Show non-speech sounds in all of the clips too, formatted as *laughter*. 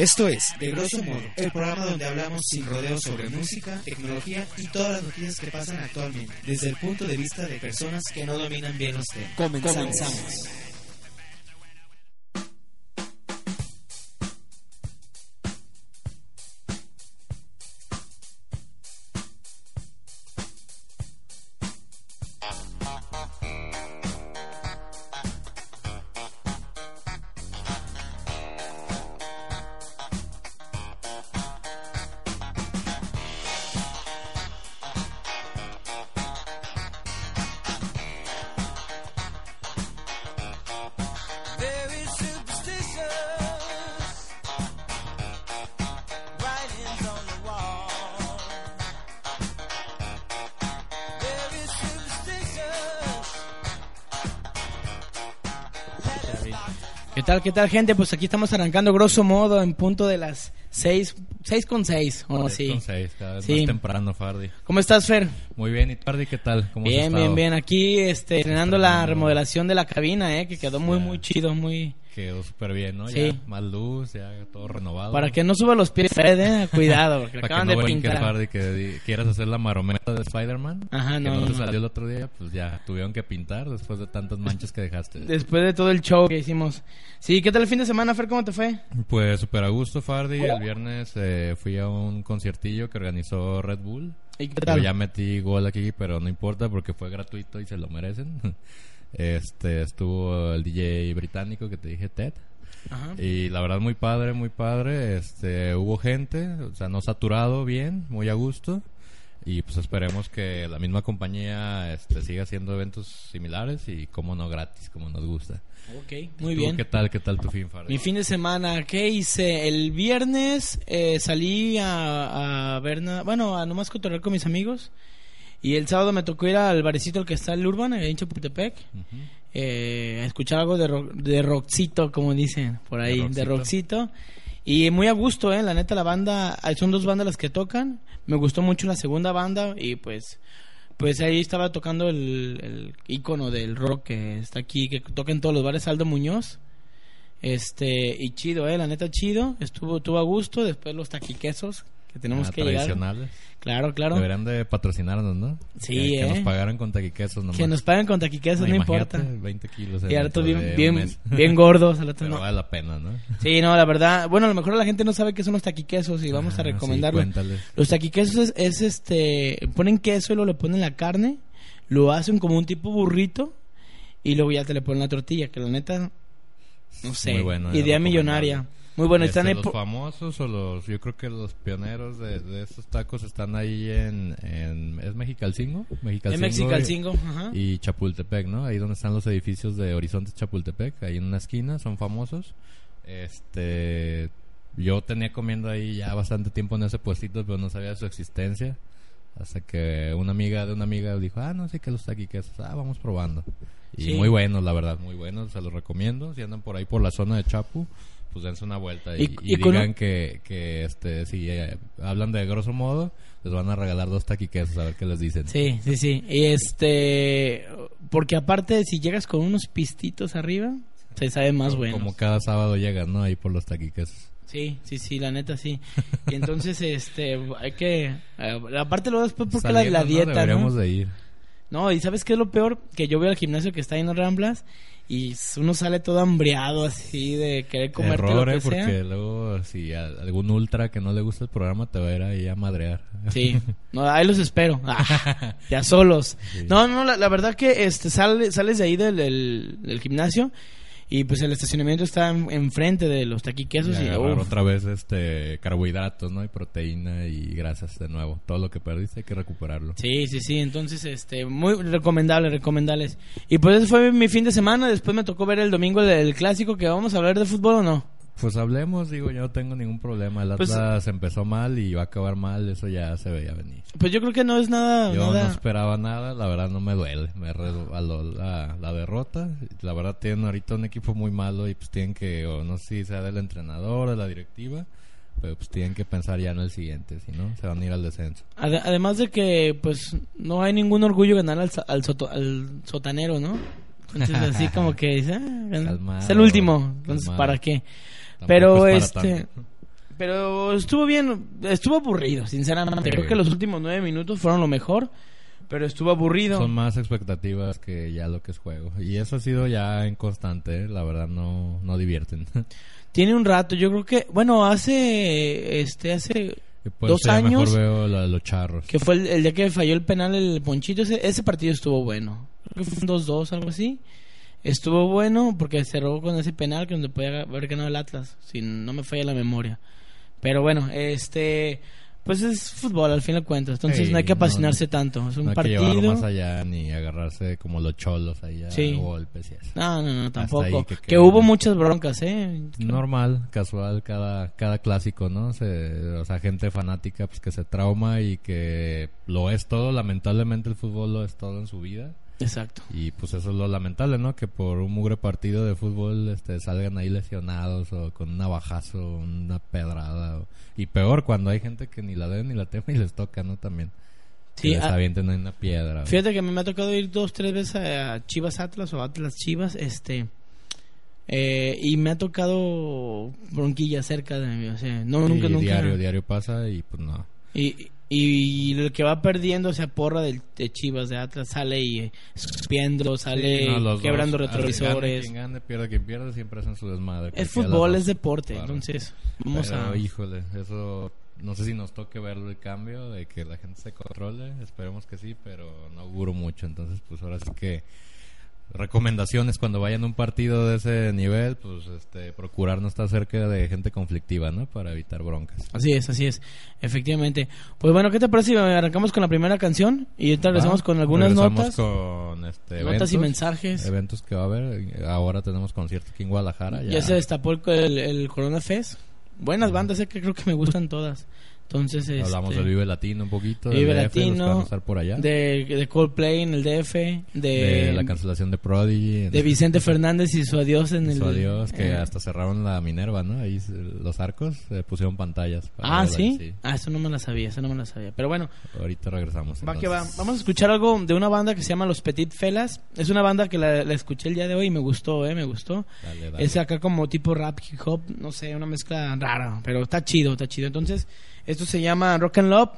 Esto es, de grosso modo, el programa donde hablamos sin rodeos sobre música, tecnología y todas las noticias que pasan actualmente, desde el punto de vista de personas que no dominan bien los temas. Comenzamos. Tal, qué tal, gente? Pues aquí estamos arrancando grosso modo en punto de las 6, 6 con 6, ¿o no? Seis Sí. con seis, cada vez Sí. más temprano, Fardi. ¿Cómo estás, Fer? Muy bien, ¿y tú, qué tal? ¿Cómo Bien, bien, bien. Aquí, este, estrenando la remodelación de la cabina, ¿eh? Que quedó muy, muy chido, muy... Quedó súper bien, ¿no? Sí. Ya, más luz, ya todo renovado. Para que no suba los pies, Fred, ¿eh? Cuidado, porque *laughs* Para que acaban no de pintar. Fardi, que quieras hacer la marometa de Spider-Man. Ajá, que no, no, no, te no. salió el otro día, pues ya tuvieron que pintar después de tantas manchas que dejaste. Después de todo el show que hicimos. Sí, ¿qué tal el fin de semana, Fer? ¿Cómo te fue? Pues súper a gusto, Fardi. El viernes eh, fui a un conciertillo que organizó Red Bull. ¿Y qué Yo ya metí gol aquí, pero no importa porque fue gratuito y se lo merecen. *laughs* Este estuvo el DJ británico que te dije, Ted. Ajá. Y la verdad muy padre, muy padre. Este, hubo gente, o sea, no saturado, bien, muy a gusto. Y pues esperemos que la misma compañía este, siga haciendo eventos similares y como no gratis, como nos gusta. Ok, muy ¿Tú bien. ¿Qué tal, qué tal tu fin? Mi fin de semana, ¿qué hice? El viernes eh, salí a, a ver nada, bueno, a nomás cotorrear con mis amigos. Y el sábado me tocó ir al barecito el que está en el Urban, en Chapultepec, eh, a escuchar algo de, ro- de rockcito, como dicen por ahí, de rockcito. rockcito. Y muy a gusto, eh, la neta, la banda, son dos bandas las que tocan. Me gustó mucho la segunda banda y pues pues ahí estaba tocando el, el del rock que está aquí, que toca en todos los bares, Aldo Muñoz. Este, y chido, eh, la neta chido, estuvo, estuvo a gusto, después los taquiquesos que tenemos Ah, que llegar. tradicionales. Claro, claro. Deberían de patrocinarnos, ¿no? Sí, que, que ¿eh? nos pagaran con taquiquesos nomás. Que nos paguen con taquiquesos, no, importa. 20 kilos. Y dentro bien, bien, *laughs* bien gordos. al otro Pero no. vale la pena, ¿no? Sí, no, la verdad, bueno, a lo mejor la gente no sabe qué son los taquiquesos y vamos Ah, a sí, recomendarlo. cuéntales. los taquiquesos es, es, este, ponen queso y luego le ponen la carne, lo hacen como un tipo burrito y luego ya te le ponen la tortilla, que la neta, no sé, Muy bueno, idea millonaria. Muy bueno, Este, están los famosos o los yo creo que los pioneros de, de estos tacos están ahí en, en es Mexicalcingo en Mexicalcingo Mexicalcingo, ajá. y, y Chapultepec no ahí donde están los edificios de Horizonte Chapultepec ahí en una esquina son famosos este yo tenía comiendo ahí ya bastante tiempo en ese puestito pero no sabía de su existencia hasta que una amiga de una amiga dijo ah no sé que los taquiquesos ah vamos probando y Sí. muy buenos la verdad muy buenos se los recomiendo si andan por ahí por la zona de Chapu pues dense una vuelta y, Y- y y con digan un- que, que este si eh, hablan de grosso modo les van a regalar dos taquiquesos a ver qué les dicen Sí, sí, sí. Y este, porque aparte si llegas con unos pistitos arriba, se sabe más bueno. como cada sábado llegan no ahí por los taquiquesos Sí, sí, sí, la neta sí. Y entonces, *laughs* este, hay que... eh, aparte luego después porque la, Saliendo, la ¿no? dieta, deberíamos ¿no? de ir No, y ¿sabes qué es lo peor? Que yo voy al gimnasio que está ahí en Ramblas y uno sale todo hambriado así de querer comerte Error, lo que eh, porque sea. luego si a algún ultra que no le gusta el programa te va a ir ahí a madrear Sí, *laughs* no, ahí los espero. Ah, ya solos. Sí. No, no, la, la verdad que este sale, sales de ahí del, del, del gimnasio y pues el estacionamiento está en- enfrente de los taquiquesos Y y, otra vez este carbohidratos, ¿no? Y proteína y grasas de nuevo. Todo lo que perdiste hay que recuperarlo. Sí, sí, sí, entonces, este, muy recomendable, recomendables. Y pues ese fue mi fin de semana, después me tocó ver el domingo el, el clásico, que vamos a hablar de fútbol o no. Pues hablemos, digo, yo no tengo ningún problema. El Pues- Atlas empezó mal y va a acabar mal, eso ya se veía venir. Pues yo creo que no es nada, Yo nada... no esperaba nada, la verdad no me duele, me resbaló la, la derrota. La verdad tienen ahorita un equipo muy malo y pues tienen que, o no sé si sea del entrenador, de la directiva, pero pues tienen que pensar ya en el siguiente, si no, se van a ir al descenso. Ade- además de que, pues, no hay ningún orgullo ganar al, al, soto- al sotanero, ¿no? Entonces, así como que dice, ah, es el último, entonces. ¿para qué? Tampoco Pero, es este, tanto. Pero estuvo bien, estuvo aburrido, sinceramente. Sí. Creo que los últimos nueve minutos fueron lo mejor, pero estuvo aburrido. Son más expectativas que ya lo que es juego. Y eso ha sido ya en constante, ¿eh? la verdad no, no divierten. *laughs* Tiene un rato, yo creo que, bueno, hace, este, hace Pues dos años mejor veo la los charros. que fue el, el día que falló el penal el Ponchito, ese, ese partido estuvo bueno. Creo que fue un 2-2, algo así. Estuvo bueno porque cerró con ese penal que donde podía haber ganado el Atlas, si no me falla la memoria. Pero bueno, este, pues es fútbol al fin de cuentas, entonces Sí, no hay que no, apasionarse tanto. Es un no hay que llevarlo partido. más allá ni agarrarse como los cholos ahí a Sí. golpes y. No, no, no, tampoco. que hubo muchas broncas, ¿eh? Normal, casual, cada, cada clásico, ¿no? Se, o sea, gente fanática pues que se trauma y que lo es todo. Lamentablemente el fútbol lo es todo en su vida. Exacto. Y pues eso es lo lamentable, ¿no? Que por un mugre partido de fútbol este, salgan ahí lesionados o con un navajazo, una pedrada. o- Y peor cuando hay gente que ni la debe ni la teme y les toca, ¿no? También. Que Sí, les ah, avienten una piedra. o- Fíjate que a mí me ha tocado ir dos, tres veces a Chivas Atlas o Atlas Chivas, este, eh, y me ha tocado bronquilla cerca de mí, o sea, no, y nunca, nunca. diario, diario pasa y pues no. Y, y el que va perdiendo, o sea, porra del, de Chivas de Atlas, sale y eh, escupiendo, sale Sí, no, los quebrando dos, retrovisores. quien gane, pierde quien pierde, siempre hacen su desmadre. De fútbol, es deporte, entonces vamos Pero, a... híjole, eso no sé si nos toque verlo el cambio de que la gente se controle, esperemos que sí, pero no auguro mucho, entonces pues ahora sí que recomendaciones cuando vayan a un partido de ese nivel, pues este procurar no estar cerca de gente conflictiva, ¿no? Para evitar broncas. Así es, así es, efectivamente. Pues bueno, ¿qué te parece si arrancamos con la primera canción y ahorita regresamos con algunas regresamos notas? con este Notas eventos, y mensajes. eventos que va a haber. Ahora tenemos concierto aquí en Guadalajara. Ya, se destapó el, el, el Corona Fest. Buenas bandas, eh, que creo que me gustan todas. Entonces, Hablamos este, del Vive Latino un poquito. Vive del DF, Latino, estar por allá. de, de Coldplay en el DF, de, de la cancelación de Prodigy. de Vicente *laughs* Fernández y su adiós en el... Su adiós, que eh, hasta cerraron la Minerva, ¿no? Ahí los arcos eh, pusieron pantallas. para Ah, verla, ¿sí? Ah, eso no me la sabía, eso no me la sabía. Pero bueno, Ahorita regresamos. va que va. Vamos a escuchar algo de una banda que se llama Los Petit Felas. Es una banda que la, la escuché el día de hoy y me gustó, eh, me gustó. Dale, dale. Es acá como tipo rap, hip hop, no sé, una mezcla rara, pero está chido, está chido. Entonces, esto se llama Rock and Love.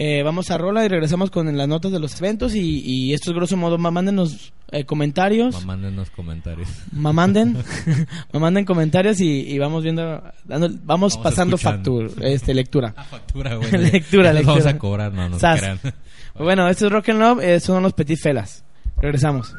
Eh, vamos a rola y regresamos con las notas de los eventos y, y esto es grosso modo, mándenos eh, comentarios, Ma- Mándenos comentarios. mamanden, *laughs* *laughs* mamanden comentarios y, y vamos viendo, dando- vamos, Vamos pasando factura, este, lectura. *laughs* Ah, factura, güey. Lectura, les Vamos lectura. a cobrar, no, no se Sas. crean. Bueno, esto es Rock and Love, eh, son los Petit Felas. Regresamos.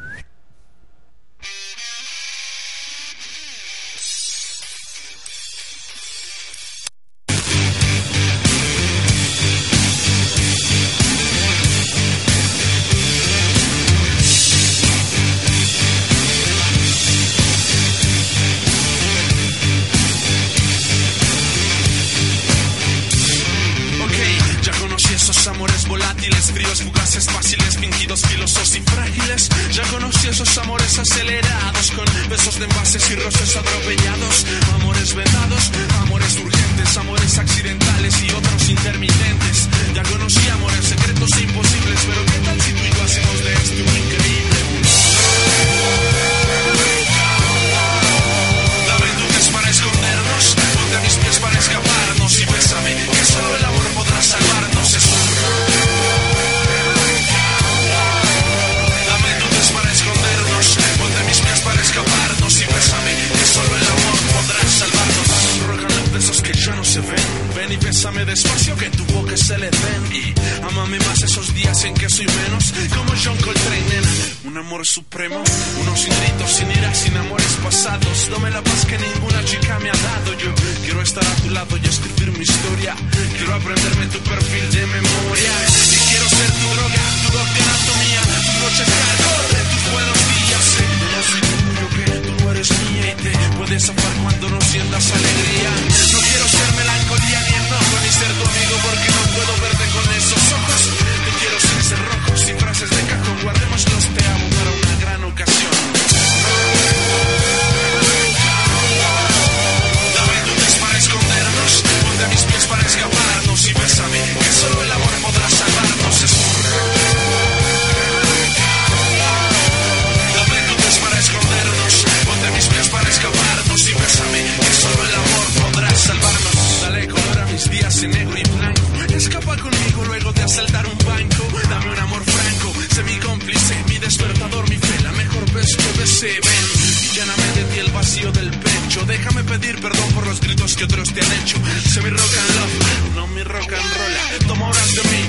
Hecho. Sé mi rock and love, no mi rock and roll. Toma horas de mí,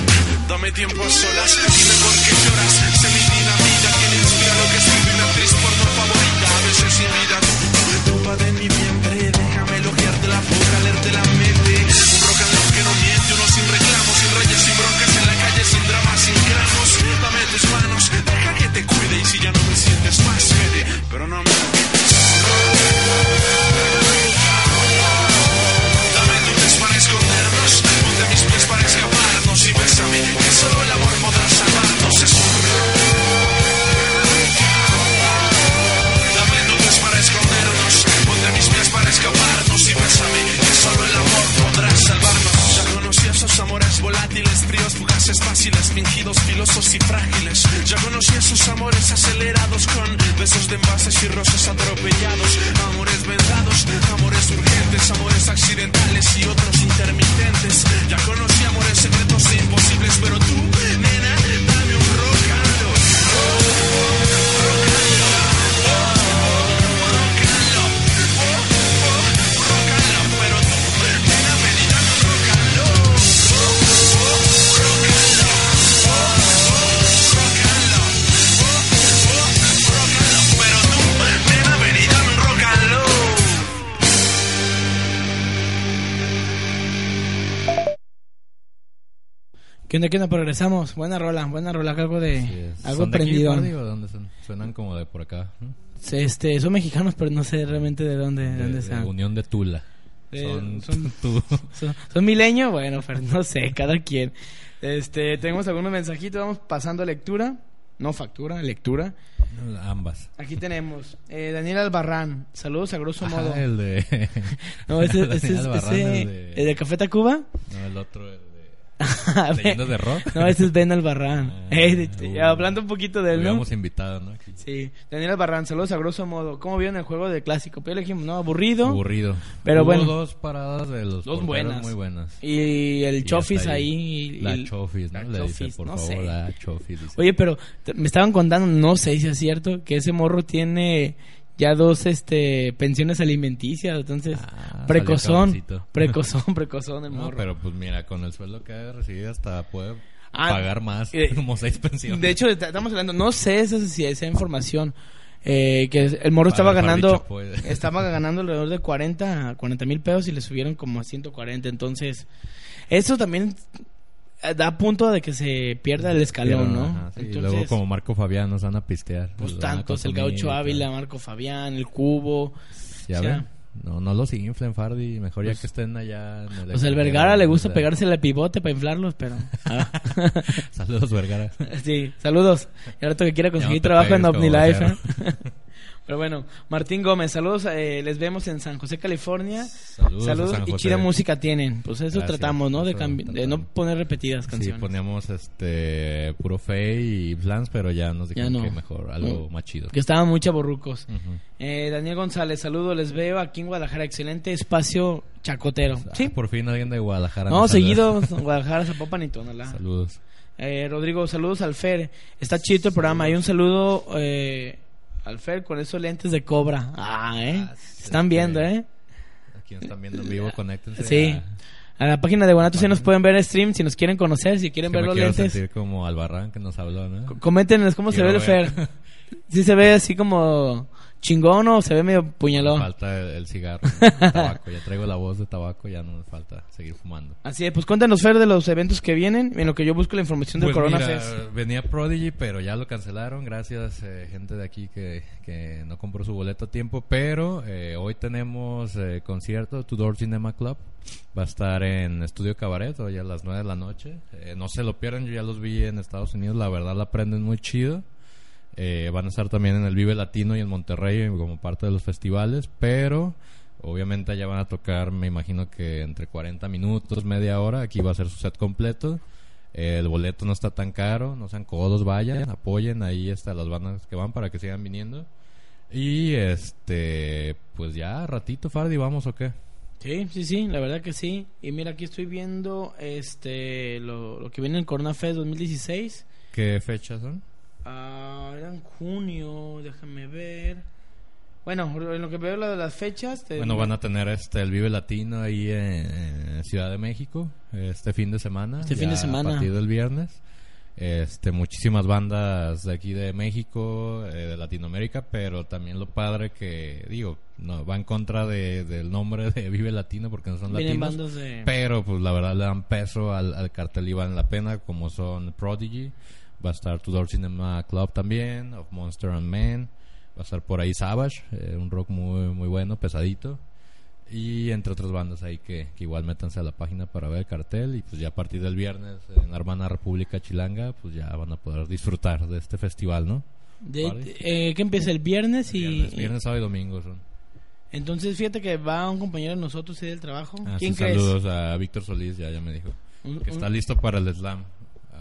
dame tiempo a solas. Dime por qué lloras, fingidos, filosos y frágiles. Ya conocí esos amores acelerados con besos de envases y rosas atropellados. Amores vendados, amores urgentes, amores accidentales y otros intermitentes. Ya conocí amores secretos e imposibles, pero tú, nena, ¿Qué onda, qué onda? Progresamos. Buena rola, buena rola. Algo de... Sí, Algo ¿Son de aquí, prendido. Dónde son? Suenan como de por acá. Este, son mexicanos, pero no sé realmente de dónde, de De, dónde de sean. Unión de Tula. Eh, son, son- *laughs* tú. ¿Son, son? Bueno, pero no sé, cada quien. Este, tenemos algunos mensajitos, vamos pasando a lectura. No factura, lectura. Ambas. Aquí tenemos eh, Daniel Albarrán. Saludos a grosso modo. Ah, el de. *laughs* No, ese, *laughs* ese, el de- ¿el de Café Tacuba? No, el otro, el. *laughs* ¿Leyendas de rock? No, ese es Ben Albarrán. Ah, Eh, uh. hablando un poquito de él, ¿no? habíamos invitado, ¿no? Aquí. Sí, Daniel Albarrán, saludos a grosso modo. ¿Cómo vieron el juego de clásico? Pues le dijimos, no, aburrido. Aburrido. Pero Hubo bueno. dos paradas de los Dos buenas. muy buenas. Y el Y Chofis ahí. La y- Chofis, ¿no? la Le dice, por no favor, sé. la Chofis. dice. Oye, pero me estaban contando, no sé si es cierto, que ese morro tiene ya dos este pensiones alimenticias, entonces Ah, precozón, *laughs* precozón, precozón el No, morro. pero pues mira, con el sueldo que ha recibido hasta puede Ah, pagar más, eh, *laughs* como seis pensiones. De hecho, estamos hablando, no sé esa, si esa información, eh, que el morro estaba ganando, *laughs* estaba ganando alrededor de 40, a 40 mil pesos y le subieron como a 140, entonces eso también da punto de que se pierda el escalón, ¿no? Ajá, sí, y entonces, luego como Marco Fabián nos van a pistear. pues a tantos, el gaucho. Ávila, Marco Fabián, el Cubo, Ya o sea, ven. No, no los inflen, Fardi. Mejor ya que estén allá. En el Pues el Vergara le gusta pegarse el pivote para inflarlos, pero... ah. *laughs* Saludos, Vergara. *laughs* sí, saludos. Y ahora que quiera conseguir te trabajo en pegues como OmniLife. ¿eh? *laughs* pero bueno, Martín Gómez, saludos. eh, les vemos en San José, California. Saludos, Saludos, y chida música tienen. Pues eso Gracias, tratamos, ¿no? De, de no poner repetidas Sí, canciones. poníamos este puro Fe y Plans, pero ya nos dijeron no. que mejor, algo No. más chido. Que estaban muy chaborrucos. Eh, Daniel González, saludos. Les veo aquí en Guadalajara. Excelente espacio chacotero. Ah, Sí. Por fin alguien de Guadalajara. No, seguido *laughs* Guadalajara, Zapopan y Tonalá. Saludos. Eh, Rodrigo, saludos al Fer. Está chido el programa. Y un saludo eh, al Fer con esos lentes de cobra. Ah, ¿eh? Ah, sí, Están viendo, ¿eh? Aquí nos están viendo en vivo, conéctense. Sí. A la página de Guanatos ya nos pueden ver stream si nos quieren conocer, si quieren Que ver me los quiero lentes. sentir como Albarrán que nos habló, ¿no? C- Coméntenos cómo se ve el. Fer. *laughs* Si se ve así como chingón o se ve medio Me puñalón. falta el, el cigarro, el tabaco. Ya traigo la voz de tabaco, ya no me falta seguir fumando. Así es, pues cuéntanos Fer de los eventos que vienen, en lo que yo busco la información del Pues Corona mira, Fest. venía Prodigy, pero ya lo cancelaron. Gracias, eh, gente de aquí que, que no compró su boleto a tiempo. Pero eh, hoy tenemos eh, concierto, Tudor Cinema Club. Va a estar en Estudio Cabaret, hoy a las 9 de la noche. Eh, no se lo pierdan, yo ya los vi en Estados Unidos. La verdad, la aprenden muy chido. Eh, van a estar también en el Vive Latino y en Monterrey como parte de los festivales. Pero obviamente allá van a tocar, me imagino que entre 40 minutos, media hora. Aquí va a ser su set completo. Eh, el boleto no está tan caro, no sean codos, vayan, apoyen ahí hasta las bandas que van para que sigan viniendo. Y este, pues ya, ratito, Fardi, ¿vamos o qué? Sí, sí, sí, la verdad que sí. Y mira, aquí estoy viendo este lo, lo que viene en Corona Fest 2016. ¿Qué fechas son? Ah, era en junio, déjame ver. Bueno, en lo que veo lo de las fechas... te- Bueno, van a tener este el Vive Latino ahí en, en Ciudad de México este fin de semana. Este fin de semana. A partir del viernes. Este, muchísimas bandas de aquí de México, eh, de Latinoamérica, pero también lo padre que, digo, no va en contra de, del nombre de Vive Latino porque no son Vienen latinos. bandas de... Pero pues la verdad le dan peso al, al cartel y valen la pena, como son Prodigy, va a estar Tudor Cinema Club también, Of Monster and Man, va a estar por ahí Savage, eh, un rock muy muy bueno, pesadito. Y entre otras bandas ahí que, que igual métanse a la página para ver el cartel y pues ya a partir del viernes en la hermana República Chilanga pues ya van a poder disfrutar de este festival, ¿no? de- eh, que empieza el viernes y... Viernes, viernes, sábado y domingo son. Entonces, fíjate que va un compañero de nosotros ahí del trabajo. Ah, ¿Quién sí, crees? saludos a Víctor Solís, ya, ya me dijo. Un- que un- está listo para el slam.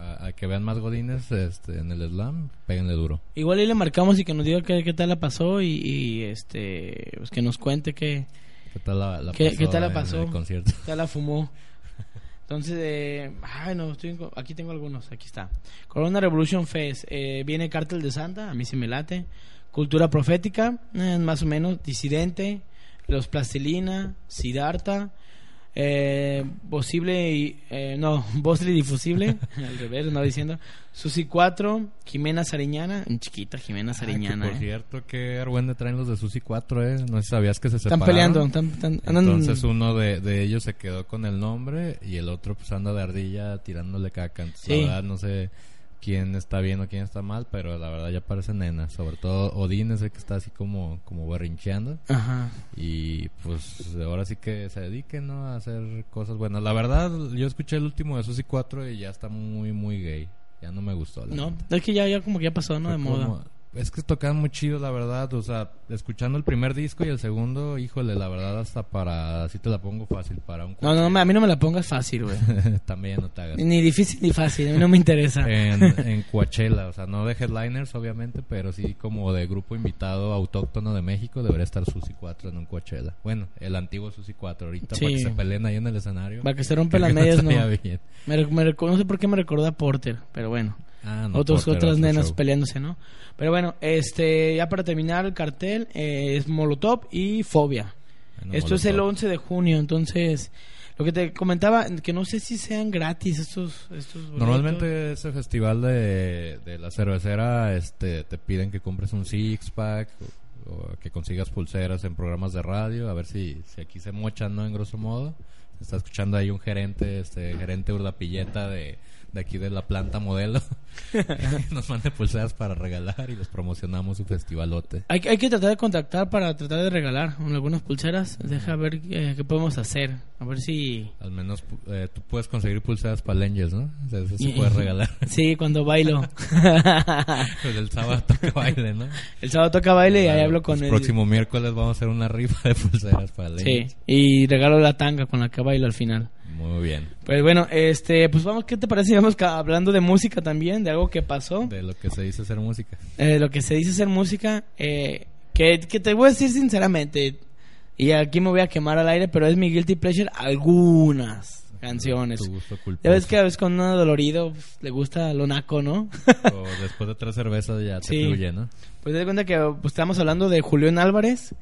A, a que vean más godines este, en el slam, péguenle duro. Igual ahí le marcamos y que nos diga qué, qué tal la pasó y, y, este pues que nos cuente qué, ¿Qué tal la, la ¿Qué- pasó qué tal la en pasó? el concierto? qué tal la fumó. Entonces, eh, ay no, estoy en- aquí tengo algunos, aquí está. Corona Revolution Fest, eh, viene Cártel de Santa, a mí sí me late. Cultura Profética, eh, más o menos, Disidente, Los Plastilina, Siddhartha, eh, Posible y, eh, no, *laughs* Bosli Difusible, *laughs* al revés, no diciendo. Susi 4, Jimena Sariñana, chiquita Jimena Ah, que Sariñana. por eh. cierto, que argüende traen los de Susi 4, ¿eh? No sé si sabías que se Están separaron. peleando, están, están- andan- Entonces uno de, de ellos se quedó con el nombre y el otro pues anda de ardilla tirándole caca. Entonces, Sí. La verdad no sé quién está bien o quién está mal, pero la verdad ya parece nena. Sobre todo Odín es el que está así como, como berrincheando. Ajá. Y pues ahora sí que se dediquen ¿no? a hacer cosas buenas. La verdad, yo escuché el último de Susi 4 y ya está muy, muy gay. Ya no me gustó. la No, es que ya, ya como que ya pasó, ¿no? Fue De moda. como- Es que tocaban muy chido, la verdad. O sea, escuchando el primer disco y el segundo, híjole, la verdad, hasta para. Así te la pongo fácil para un. No, no, no, a mí no me la pongas fácil, güey. *laughs* También no te hagas. ni difícil ni fácil, a mí no me interesa. En, *laughs* en Coachella, o sea, no de headliners, obviamente, pero sí como de grupo invitado autóctono de México, debería estar Susi 4 en un Coachella. Bueno, el antiguo Susi 4, ahorita Sí. para que se peleen ahí en el escenario. Para que se rompe creo las medias, no. bien. Me, me no sé por qué me recordó a Porter, pero bueno. Ah, no, Otros, otras nenas show. peleándose, ¿no? Pero bueno, este, ya para terminar el cartel, eh, es Molotov y Fobia. Bueno, Esto es el Molotov. 11 de junio, entonces, lo que te comentaba, que no sé si sean gratis estos, estos boletos. Normalmente ese festival de, de la cervecera este, te piden que compres un six pack o, o que consigas pulseras en programas de radio, a ver si, si aquí se mochan, ¿no? En grosso modo. Está escuchando ahí un gerente, este gerente Urdapilleta de, de aquí de la planta modelo. *laughs* Nos mande pulseras para regalar y les promocionamos su festivalote. Hay, que- hay que tratar de contactar para tratar de regalar algunas pulseras. Deja ver eh, qué podemos hacer. A ver si... Al menos eh, tú puedes conseguir pulseras para el Angels, ¿no? O sea, Eso se puede regalar. Sí, cuando bailo. *laughs* pues el sábado toca baile, ¿no? el sábado toca baile y ahí hablo con pues el... próximo miércoles vamos a hacer una rifa de pulseras para el Sí, Angels. y regalo la tanga con la que bailo al final. Muy bien. Pues bueno, este, pues vamos, ¿qué te parece? Vamos hablando de música también, de algo que pasó. De lo que se dice hacer música. Eh, lo que se dice ser música, eh, que, que te voy a decir sinceramente, y aquí me voy a quemar al aire, pero es mi guilty pleasure algunas canciones. Tu gusto culposo. Ya ves que a veces con uno dolorido pues, le gusta lo naco, ¿no? O después de tres cervezas ya te Sí. fluye, ¿no? Pues te das cuenta que pues, estamos hablando de Julián Álvarez,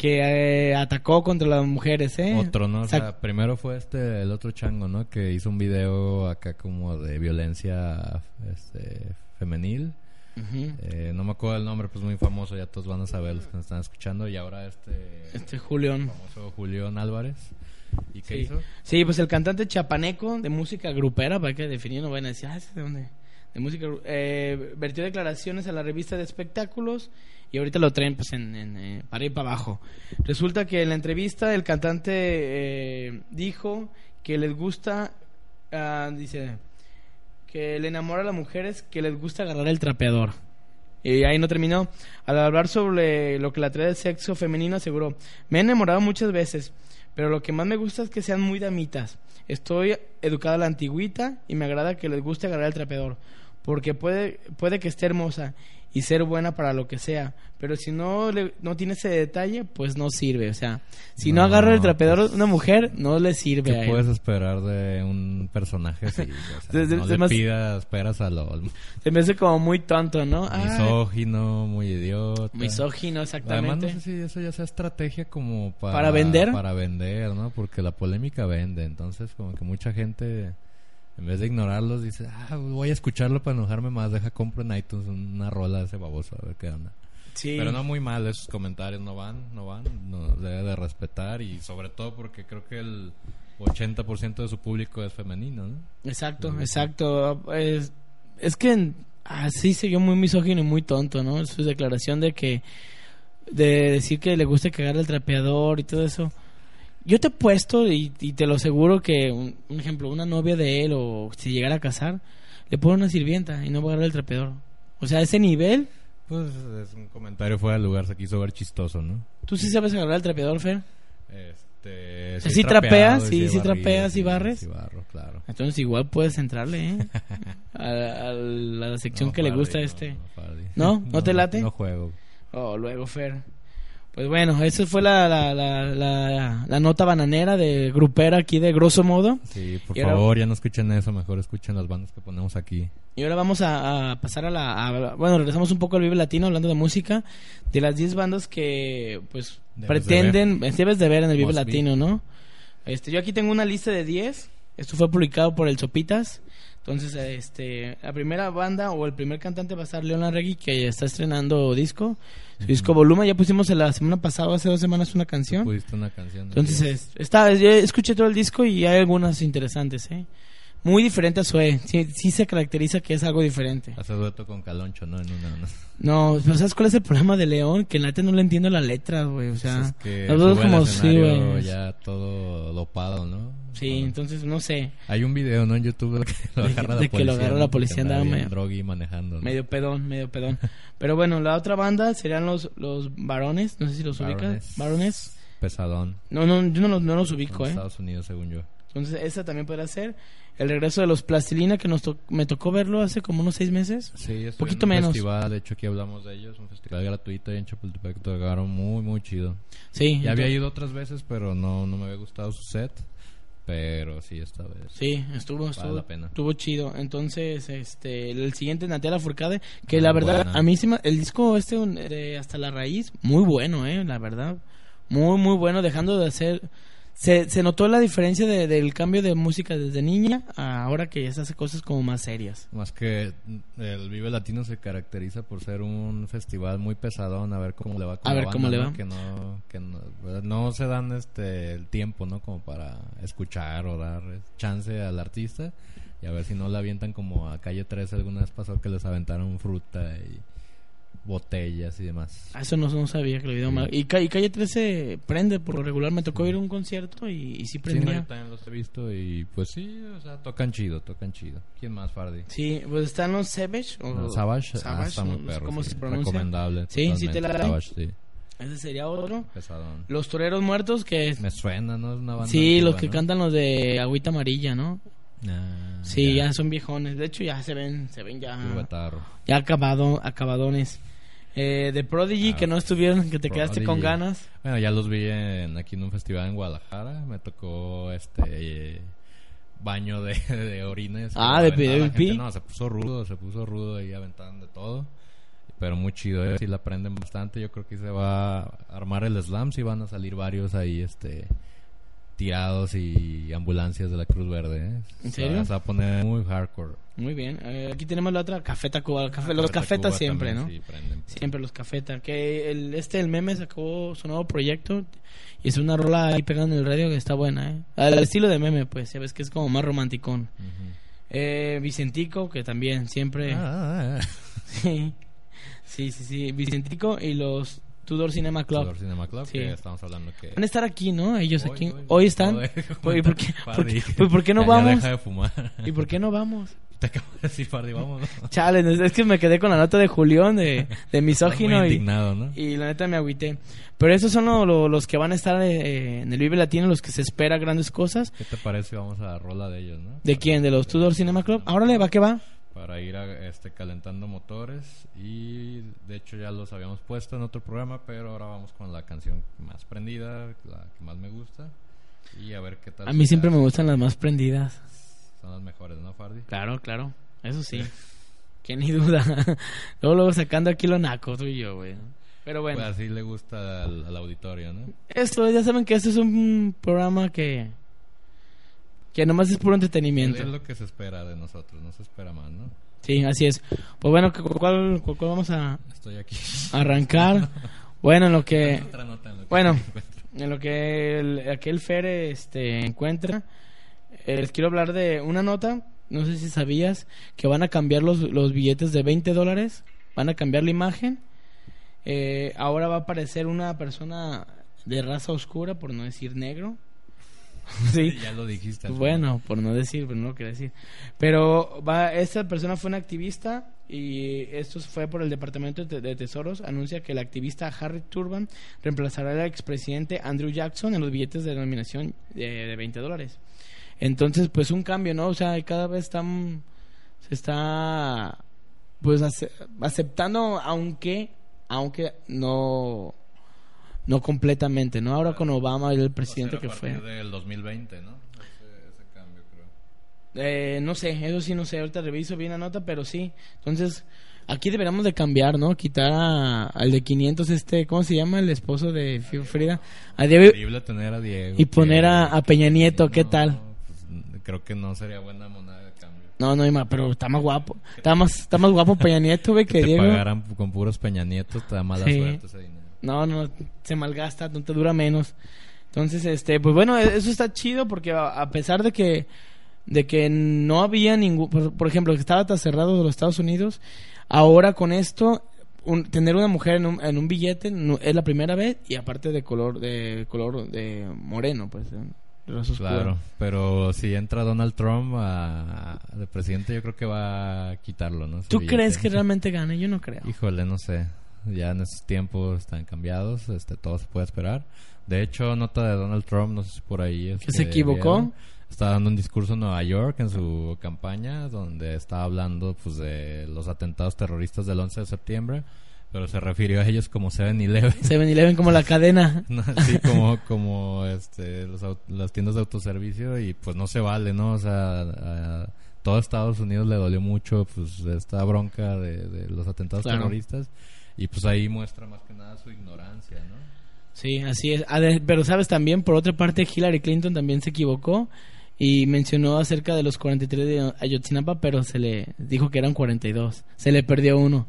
que eh, atacó contra las mujeres, ¿eh? Otro, ¿no? O Sac- sea, primero fue este, el otro chango, ¿no? Que hizo un video acá como de violencia este, femenil. Eh, no me acuerdo el nombre, pues muy famoso, ya todos van a saber los que nos están escuchando. Y ahora este Este Julián. famoso Julián Álvarez. ¿Y qué Sí. hizo? Sí, pues el cantante chapaneco de música grupera, para que definir, no van a decir, ah, ¿ese ¿de dónde? De música, eh, vertió declaraciones a la revista de espectáculos y ahorita lo traen pues en, en, eh, para ir para abajo. Resulta que en la entrevista el cantante eh, dijo que les gusta, ah, dice, que le enamora a las mujeres que les gusta agarrar el trapeador. Y ahí no terminó. Al hablar sobre lo que la atrae del sexo femenino, aseguró: Me he enamorado muchas veces, pero lo que más me gusta es que sean muy damitas. Estoy educada a la antigüita y me agrada que les guste agarrar el trapeador, porque puede, puede que esté hermosa y ser buena para lo que sea. Pero si no le- no tiene ese detalle, pues no sirve. O sea, si no, No, agarra el trapeador pues, una mujer, no le sirve a ¿Qué él. puedes esperar de un personaje así? O sea, *laughs* Desde- no se le pidas, esperas a lo Se me hace como muy tonto, ¿no? Misógino, muy idiota. misógino, Además, exactamente. no sé si eso ya sea estrategia como para... ¿Para vender? Para vender, ¿no? Porque la polémica vende. Entonces, como que mucha gente, en vez de ignorarlos, dice, ah, voy a escucharlo para enojarme más. Deja, compro en iTunes una rola de ese baboso, a ver qué onda. Sí. Pero no muy mal, esos comentarios no van, no van. No, debe de respetar y sobre todo porque creo que el 80% de su público es femenino, ¿no? Exacto, exacto. Es, es que así se vio muy misógino y muy tonto, ¿no? Su declaración de que de decir que le gusta cagar el trapeador y todo eso. Yo te he puesto y, y te lo aseguro que un, un ejemplo, una novia de él o si llegara a casar, le pone una sirvienta y no va a agarrar el trapeador. O sea, ese nivel, Pues es un comentario fuera de lugar, se quiso ver chistoso, ¿no? tú sí sabes agarrar el trapeador, Fer. Este, ¿Sí he trapeas? ¿Sí- sí trapeas y sí, barres? Sí, barro, claro. Entonces igual puedes entrarle, ¿eh? *laughs* A, a la sección No, que le gusta a no, este. no, Fardy. ¿No? ¿No te late? No juego. Oh, luego, Fer. Pues bueno, esa fue la, la, la, la, nota bananera de grupera aquí de grosso modo. Sí, por Y ahora- favor, ya no escuchen eso, mejor escuchen las bandas que ponemos aquí. Y ahora vamos a, a pasar a la... a- bueno, regresamos un poco al Vive Latino hablando de música. De las 10 bandas que, pues, Debes pretenden... eh, Debes de ver en el Vive. Latino, ¿no? Este, yo aquí tengo una lista de 10. Esto fue publicado por el Sopitas. Entonces, este, la primera banda o el primer cantante va a estar Leon Larregui, que está estrenando disco. Su disco Volumen, ya pusimos la semana pasada, hace dos semanas, una canción. Pusiste una canción. Entonces, está, yo escuché todo el disco y hay algunas interesantes, ¿eh? Muy diferente a Sue. Sí, sí se caracteriza que es algo diferente. Hace dueto con Caloncho, ¿no? En una... No, pero ¿sabes cuál es el problema de León? Que en la neta no le entiendo la letra, güey. O sea, es que al como sí, güey. ya todo dopado, ¿no? Sí, Bueno, entonces no sé. Hay un video, ¿no? En YouTube de que *laughs* lo De- agarra la de que lo policía. agarra ¿no? la policía, andaba medio- manejando. ¿no? Medio pedón, medio pedón. Pero bueno, la otra banda serían los, los varones. No sé si los ubicas. Varones. Varones. Pesadón. No, no, yo no los, no los ubico, en ¿eh? Estados Unidos, según yo. Entonces, esa también podría ser. El regreso de los Plastilina, que nos to- me tocó verlo hace como unos seis meses. Sí, estuve Poquito en un menos. festival, de hecho aquí hablamos de ellos, un festival gratuito en Chapultepec, tocaron muy, muy chido. Sí. Ya había ido otras veces, pero no, no me había gustado su set, pero sí, esta vez. Sí, estuvo, estuvo, la pena. estuvo chido. Entonces, este, el siguiente Natalia Furcade, que Muy la verdad, buena. a mí sí el disco este un- de Hasta la Raíz, muy bueno, eh, la verdad. Muy, muy bueno, dejando de hacer... Se, se notó la diferencia de- del cambio de música desde niña a ahora que ya se hace cosas como más serias. Más que el Vive Latino se caracteriza por ser un festival muy pesadón, a ver cómo le va con A la ver cómo le ¿no? va. Que no, que no, no se dan este el tiempo, ¿no? Como para escuchar o dar chance al artista y a ver si no le avientan como a Calle 13 alguna vez pasó que les aventaron fruta y botellas y demás. Ah, Eso no, no sabía que lo video mal. Y, y Calle 13 prende por lo regular. Me tocó ir a un concierto y, y sí Sí, no, prendía. también los he visto y pues sí, o sea, tocan chido, tocan chido. ¿Quién más, Fardy? Sí, pues están los Savage. O, No, Savage, ah, Savage, está no- muy perro, ¿Cómo sí, se pronuncia? Recomendable. Sí, sí te la. Savage, sí, Ese sería otro. pesadón. Los Toreros Muertos, que Me suena, ¿no? Es una banda Sí, antigua, los que ¿no? cantan los de Agüita Amarilla, ¿no? Ah, Sí, ya. son viejones. De hecho, ya se ven, se ven ya, ya acabado, acabadones. Eh, de Prodigy, Ah, que no estuvieron, que te quedaste con ganas. Bueno, ya los vi en, aquí en un festival en Guadalajara. Me tocó este eh, baño de, *laughs* de orines. Ah, de gente. No, se puso rudo, se puso rudo ahí aventaban de todo. Pero muy chido, eh. Si la aprenden bastante, yo creo que se va a armar el slam. Si van a salir varios ahí, este tirados y ambulancias de la Cruz Verde. ¿eh? ¿En serio? Se va a poner muy hardcore. Muy bien. Eh, aquí tenemos la otra, Café Tacuba. Café, los cafetas siempre, ¿no? sí, prenden. Siempre los cafetas. Que el, este, el meme sacó su nuevo proyecto. Y es una rola ahí pegando en el radio que está buena, ¿eh? Al estilo de meme, pues. Ya ves que es como más romanticón. Eh, Vicentico, que también siempre... Ah, ah, ah. *laughs* Sí, sí, sí, sí. Vicentico y los Tudor Cinema Club. Tudor Cinema Club, Sí. que estamos hablando que... Van a estar aquí, ¿no? Ellos Hoy, aquí. hoy. Hoy, están. Joder, *laughs* Oye, ¿y por qué, *laughs* por, qué- pues, ¿por qué no Ya- ya vamos? deja de fumar. *laughs* ¿Y por qué no vamos? Te acabo de decir, Fardy, vamos. Chale, es que me quedé con la nota de Julián de, de misógino y, ¿no? y la neta me agüité. Pero esos son lo- lo- los que van a estar eh, en el Vive Latino, los que se espera grandes cosas. ¿Qué te parece? Vamos a la rola de ellos, ¿no? ¿De quién? ¿De los Tudor Cinema Club? Ahora le va que va. Para ir a, este, calentando motores y de hecho ya los habíamos puesto en otro programa, pero ahora vamos con la canción más prendida, la que más me gusta y a ver qué tal. A mí siempre me gustan las más prendidas. Son las mejores, ¿no, Fardi? Claro, claro. Eso sí. *laughs* que ni duda. *laughs* luego, luego sacando aquí lo naco, tú y yo, güey. Pero bueno. Pues así le gusta al, al auditorio, ¿no? Esto, ya saben que este es un programa que... Que nomás es puro entretenimiento. Es lo que se espera de nosotros, no se espera más, ¿no? Sí, así es. Pues bueno, ¿cu- ¿cuál, cu- cuál vamos a Estoy aquí. arrancar? *laughs* bueno, en lo que... Otra nota en lo que Bueno. En lo que el- aquel Fere este, encuentra, eh, les quiero hablar de una nota. No sé si sabías que van a cambiar los, los billetes de 20 dólares. Van a cambiar la imagen. Eh, ahora va a aparecer una persona de raza oscura, por no decir negro. *laughs* sí. Ya lo dijiste. Bueno, por no decir, pero no lo quería decir. Pero va, esta persona fue una activista y esto fue por el Departamento de, Tesoros. Anuncia que el activista Harry Turban reemplazará al expresidente Andrew Jackson en los billetes de denominación de, de 20 dólares. Entonces, pues un cambio, ¿no? O sea, cada vez están, se está pues ace- aceptando, aunque, aunque no, no completamente, ¿no? Ahora con Obama, el O sea, presidente a que fue. del 2020, ¿no? Ese, ese cambio, creo. Eh, no sé, eso sí no sé, ahorita reviso bien la nota, pero sí. Entonces, aquí deberíamos de cambiar, ¿no? Quitar a- al de 500 este, ¿cómo se llama? El esposo de Frida. A Diego tener a Diego. y poner a, a Peña Nieto, ¿qué No, tal? pues, creo que no sería buena moneda de cambio. No, no, Ima, pero está más guapo. Está más, está más guapo Peña Nieto, güey, Que que te Diego. pagaran con puros Peña Nietos, te da mala Sí. suerte ese dinero. No, no, se malgasta, no te dura menos. Entonces, este, pues bueno, eso está chido porque a, a pesar de que de que no había ningún, por, por ejemplo, que estaba tan cerrado de los Estados Unidos, ahora con esto un- tener una mujer en un, en un billete no- es la primera vez y aparte de color de color de moreno, pues, de raza oscura. Claro, pero si entra Donald Trump a, a- de presidente, yo creo que va a quitarlo, ¿no? Ese ¿Tú billete. crees que realmente gane? Yo no creo. Híjole, no sé. Ya en esos tiempos están cambiados, este, todo se puede esperar. De hecho, nota de Donald Trump, no sé si por ahí. ¿Que este, se equivocó? vieron, Estaba dando un discurso en Nueva York en su campaña, donde estaba hablando pues de los atentados terroristas del 11 de septiembre, pero se refirió a ellos como 7-Eleven. 7-Eleven *laughs* como la cadena. *laughs* No, sí, como, como este, los las tiendas de autoservicio y pues no se vale, ¿no? O sea, a todo Estados Unidos le dolió mucho pues esta bronca de, de los atentados Claro. terroristas y pues ahí muestra más que nada su ignorancia, ¿no? Sí, así es. A ver, Pero sabes también, por otra parte, Hillary Clinton también se equivocó y mencionó acerca de los 43 de Ayotzinapa, pero se le dijo que eran 42. Se le perdió uno.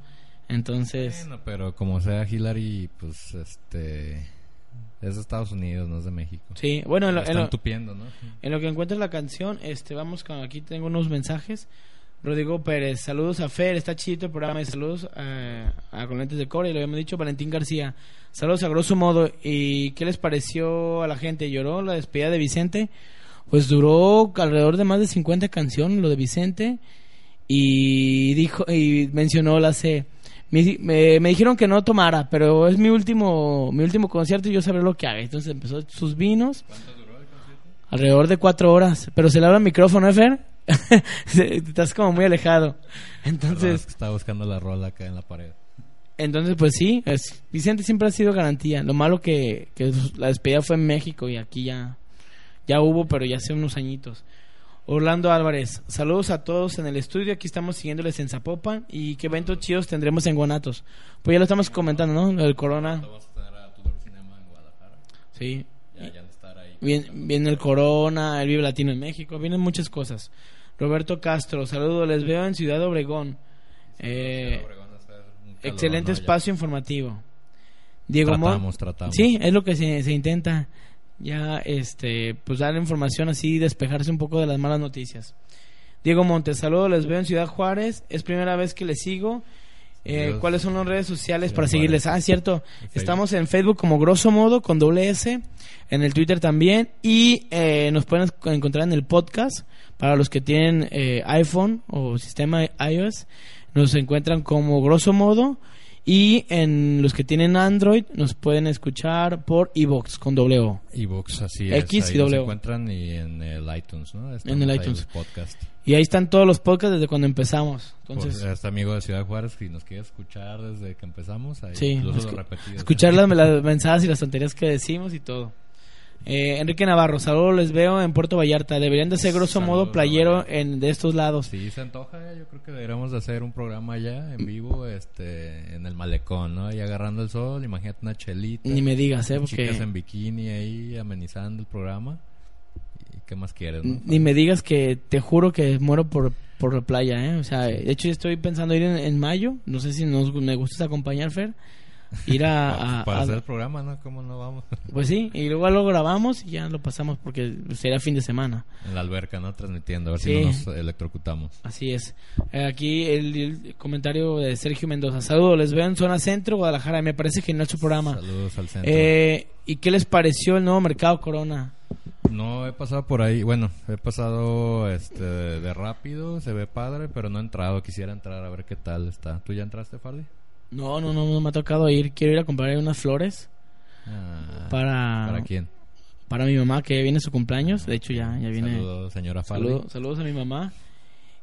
Entonces, Bueno, pero como sea Hillary, pues este es de Estados Unidos, no es de México. sí, bueno, en lo- tupiendo, ¿no? en lo que encuentras la canción, este, vamos con aquí tengo unos mensajes. Rodrigo Pérez, saludos a Fer, está chido el programa, y saludos a, a Con Lentes de Core, y lo habíamos dicho, Valentín García, saludos a grosso modo, ¿y qué les pareció a la gente? ¿Lloró la despedida de Vicente? Pues duró alrededor de más de 50 canciones lo de Vicente, y dijo, y mencionó la C. Me, me- me dijeron que no tomara, pero es mi último, mi último concierto y yo sabré lo que haga. Entonces empezó sus vinos. Alrededor de cuatro horas. Pero se le habla el micrófono, ¿eh, Fer? *laughs* Estás como muy alejado. Perdón, es Entonces, que estaba buscando la rola acá en la pared. entonces pues sí. es- Vicente siempre ha sido garantía. Lo malo que, que la despedida fue en México y aquí ya, ya hubo, pero ya hace unos añitos. Orlando Álvarez, saludos a todos en el estudio. Aquí estamos siguiéndoles en Zapopan. ¿Y qué eventos chidos tendremos en Guanatos? Pues ya lo estamos comentando, ¿no? Del Corona. Sí. Ya, ya Viene, viene el Corona, el Vive Latino en México, vienen muchas cosas. Roberto Castro, saludos, les veo en Ciudad Obregón. Eh, Obregón excelente espacio informativo. Diego tratamos. Sí, es lo que se, se intenta. Ya, este, pues dar información así, despejarse un poco de las malas noticias. Diego Montes, saludos, les veo en Ciudad Juárez. Es primera vez que les sigo. Eh. ¿Cuáles son las redes sociales para seguirles? Ah, cierto. Facebook. Estamos en Facebook como Grosso Modo con doble S. En el Twitter también. Y eh, nos pueden encontrar en el podcast. Para los que tienen eh, iPhone o sistema iOS. Nos encuentran como Grosso Modo. Y en los que tienen Android nos pueden escuchar por Evox con O. Evox, así X es. y Ahí los W. encuentran y en el iTunes, ¿no? En el iTunes. los podcasts. Y ahí están todos los podcasts desde cuando empezamos. Entonces, Por este amigo de Ciudad Juárez, si nos quiere escuchar desde que empezamos, ahí Sí, escu- lo repetido. escuchar las, las mensajes y las tonterías que decimos y todo. Eh, Enrique Navarro, saludos, les veo en Puerto Vallarta. Deberían de ser grosso Saludos modo playero en, de estos lados. Sí, se antoja, yo creo que deberíamos de hacer un programa ya en vivo, este, en el malecón, ¿no? Ahí agarrando el sol, imagínate una chelita. Ni me digas, ¿eh? chicas Porque... en bikini ahí amenizando el programa. ¿Y qué más quieres, no? Ni me digas que te juro que muero por, por la playa, ¿eh? O sea, de hecho yo estoy pensando ir en, en mayo. No sé si nos, me gustas acompañar, Fer. Ir a... *laughs* A- para hacer el programa, ¿no? ¿Cómo no vamos? *laughs* Pues sí, y luego lo grabamos y ya lo pasamos porque será fin de semana. en la alberca, ¿no? Transmitiendo, a ver Sí. si no nos electrocutamos. Así es. Eh, aquí el, el comentario de Sergio Mendoza. Saludos, les veo en zona centro, Guadalajara. Me parece genial su programa. Saludos al centro. Eh, ¿Y qué les pareció el nuevo mercado Corona? No he pasado por ahí, bueno, he pasado este de rápido, se ve padre, pero no he entrado, quisiera entrar a ver qué tal está. ¿Tú ya entraste, Fardi? No, no, no, no me ha tocado ir. Quiero ir a comprar unas flores Ah, para, ¿Para quién? para mi mamá, que viene su cumpleaños. De hecho, ya, ya viene. Saludos, señora Fardi. Saludos, a mi mamá.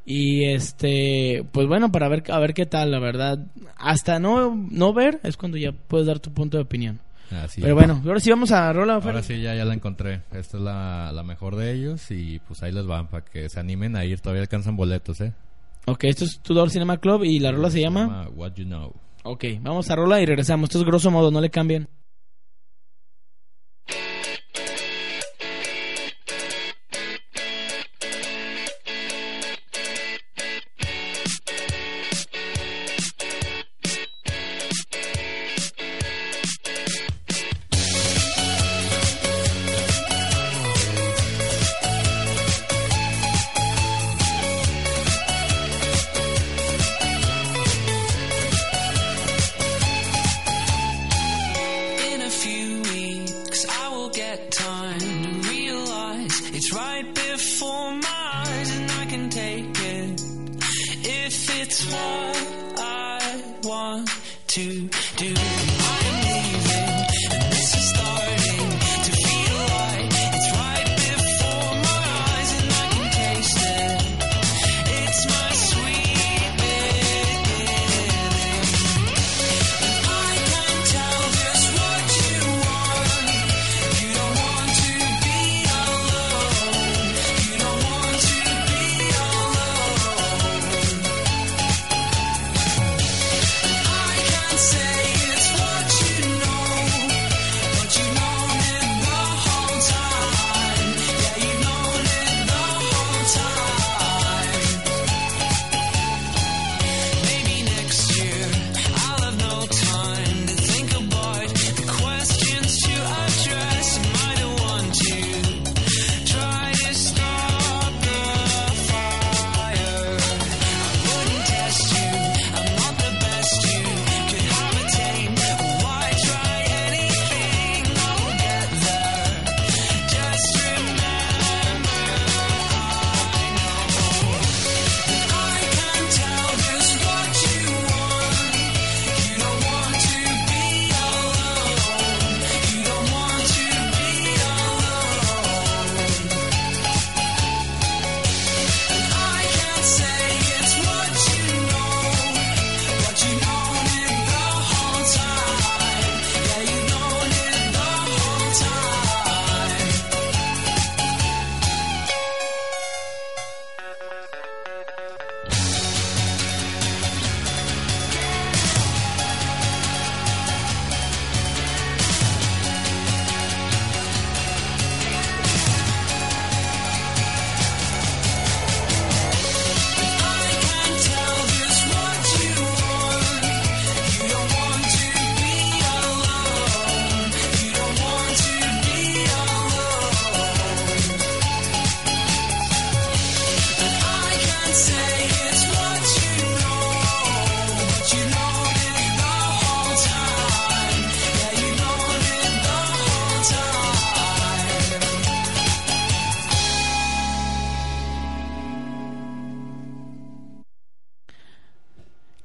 Y este, pues bueno, para ver a ver qué tal, la verdad. Hasta no no ver es cuando ya puedes dar tu punto de opinión. Así Pero es. bueno, ahora sí vamos a rola. Ahora sí, ya, ya la encontré. Esta es la, la mejor de ellos y pues ahí les van para que se animen a ir. Todavía alcanzan boletos, ¿eh? Ok, esto es Tudor Cinema Club y la rola se llama. What You Know. Ok, vamos a rola y regresamos. Esto es grosso modo, no le cambien.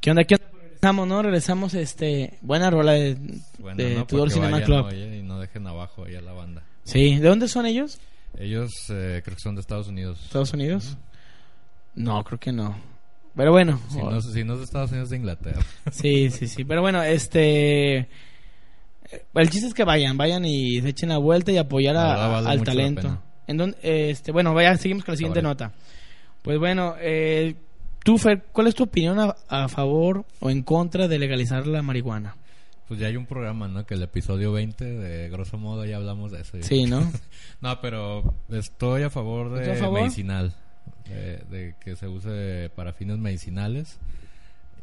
¿Qué onda? ¿Qué onda? Regresamos, ¿no? Regresamos, este... Buena rola de, Bueno, de ¿no? Tudor Cinema vayan, Club. oye, y no dejen abajo ahí a la banda. Sí. ¿De dónde son ellos? Ellos eh, creo que son de Estados Unidos. ¿Estados Unidos? No, creo que no. Pero bueno. Si no, si no es de Estados Unidos, de Inglaterra. *laughs* Sí, sí, sí. Pero bueno, este... El chiste es que vayan, vayan y se echen la vuelta y apoyar a- verdad vale al talento. En donde, este, bueno, vaya, seguimos con la siguiente vale. nota. Pues bueno, eh, tú, Fer, ¿cuál es tu opinión a, a favor o en contra de legalizar la marihuana? Pues ya hay un programa, ¿no? Que el episodio 20, de grosso modo, ya hablamos de eso. Sí, ¿no? *laughs* No, pero estoy a favor de ¿Estás a favor? medicinal. De, de que se use para fines medicinales.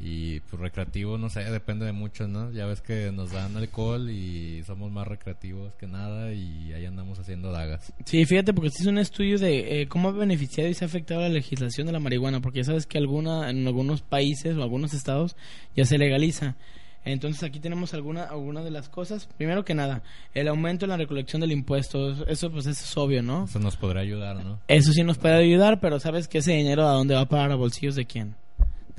Y pues recreativo, no sé, depende de mucho, ¿no? Ya ves que nos dan alcohol y somos más recreativos que nada y ahí andamos haciendo dagas. Sí, fíjate, porque se hizo un estudio de eh, cómo ha beneficiado y se ha afectado la legislación de la marihuana, porque ya sabes que alguna, en algunos países o algunos estados ya se legaliza. Entonces aquí tenemos alguna, alguna de las cosas. Primero que nada, el aumento en la recolección del impuesto, eso pues eso es obvio, ¿no? Eso nos podrá ayudar, ¿no? Eso sí nos puede ayudar, pero ¿sabes que ese dinero a dónde va a parar a bolsillos de quién?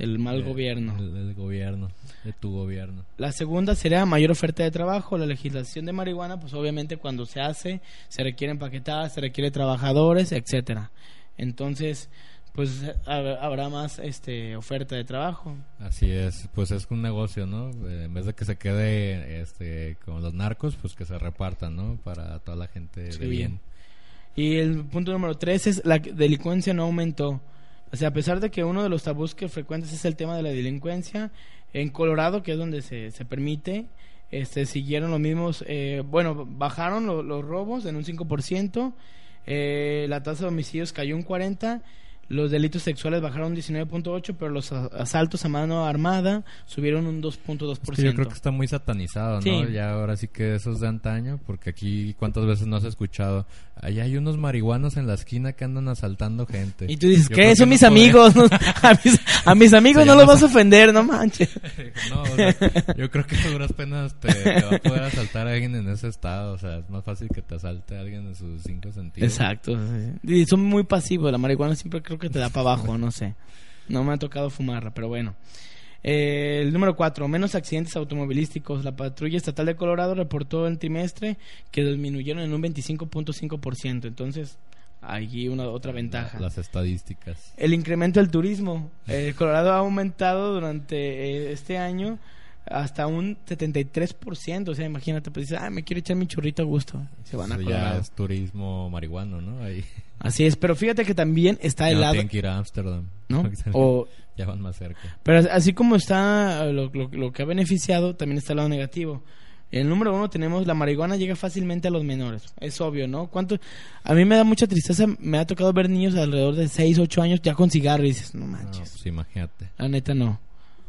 Del mal De- gobierno. Del gobierno, de tu gobierno. La segunda sería mayor oferta de trabajo. La legislación de marihuana, pues obviamente cuando se hace, se requieren empaquetadas, se requiere trabajadores, etcétera. Entonces, pues hab- habrá más este oferta de trabajo. Así es, pues es un negocio, ¿no? Eh, en vez de que se quede este, con los narcos, pues que se repartan, ¿no? Para toda la gente Sí. de bien. Y el punto número tres es la delincuencia no aumentó. O sea, a pesar de que uno de los tabús que frecuentes es el tema de la delincuencia, en Colorado, que es donde se, se permite, este, siguieron los mismos, eh, bueno, bajaron lo- los robos en un 5%, eh, la tasa de homicidios cayó un 40%, los delitos sexuales bajaron un 19.8%, pero los asaltos a mano armada subieron un 2.2%. Es que yo creo que está muy satanizado, ¿no? Sí. Ya ahora sí que eso es de antaño, porque aquí cuántas veces no has escuchado. Allá hay unos marihuanos en la esquina que andan asaltando gente. Y tú dices, Yo ¿qué? Son mis no amigos. no- a, mis, a mis amigos no los vas a ofender, no manches. *laughs* No, o sea, yo creo que a duras penas te, te va a poder asaltar a alguien en ese estado. O sea, es más fácil que te asalte a alguien en sus cinco sentidos. Exacto. sí. Y son muy pasivos. La marihuana siempre creo que te da para abajo, no sé. No me ha tocado fumarla, pero bueno. Eh, el número 4, menos accidentes automovilísticos. La patrulla estatal de Colorado reportó en trimestre que disminuyeron en un 25.5%. Entonces, aquí una otra ventaja. Las estadísticas. El incremento del turismo. Eh, Colorado ha aumentado durante eh, este año hasta un 73%. O sea, imagínate, pues dices, ah, me quiero echar mi churrito a gusto. Se van a ya es turismo marihuano, ¿no? Ahí Así es, pero fíjate que también está el no lado, tienen que ir a Ámsterdam. ¿no? *laughs* O, *laughs* Ya van más cerca. pero así como está lo, lo- lo que ha beneficiado, también está el lado negativo. El número uno tenemos la marihuana llega fácilmente a los menores. Es obvio, ¿no? ¿Cuánto? A mí me da mucha tristeza. Me ha tocado ver niños de alrededor de 6, 8 años ya con cigarro y dices, no No, manches. pues imagínate. La neta no.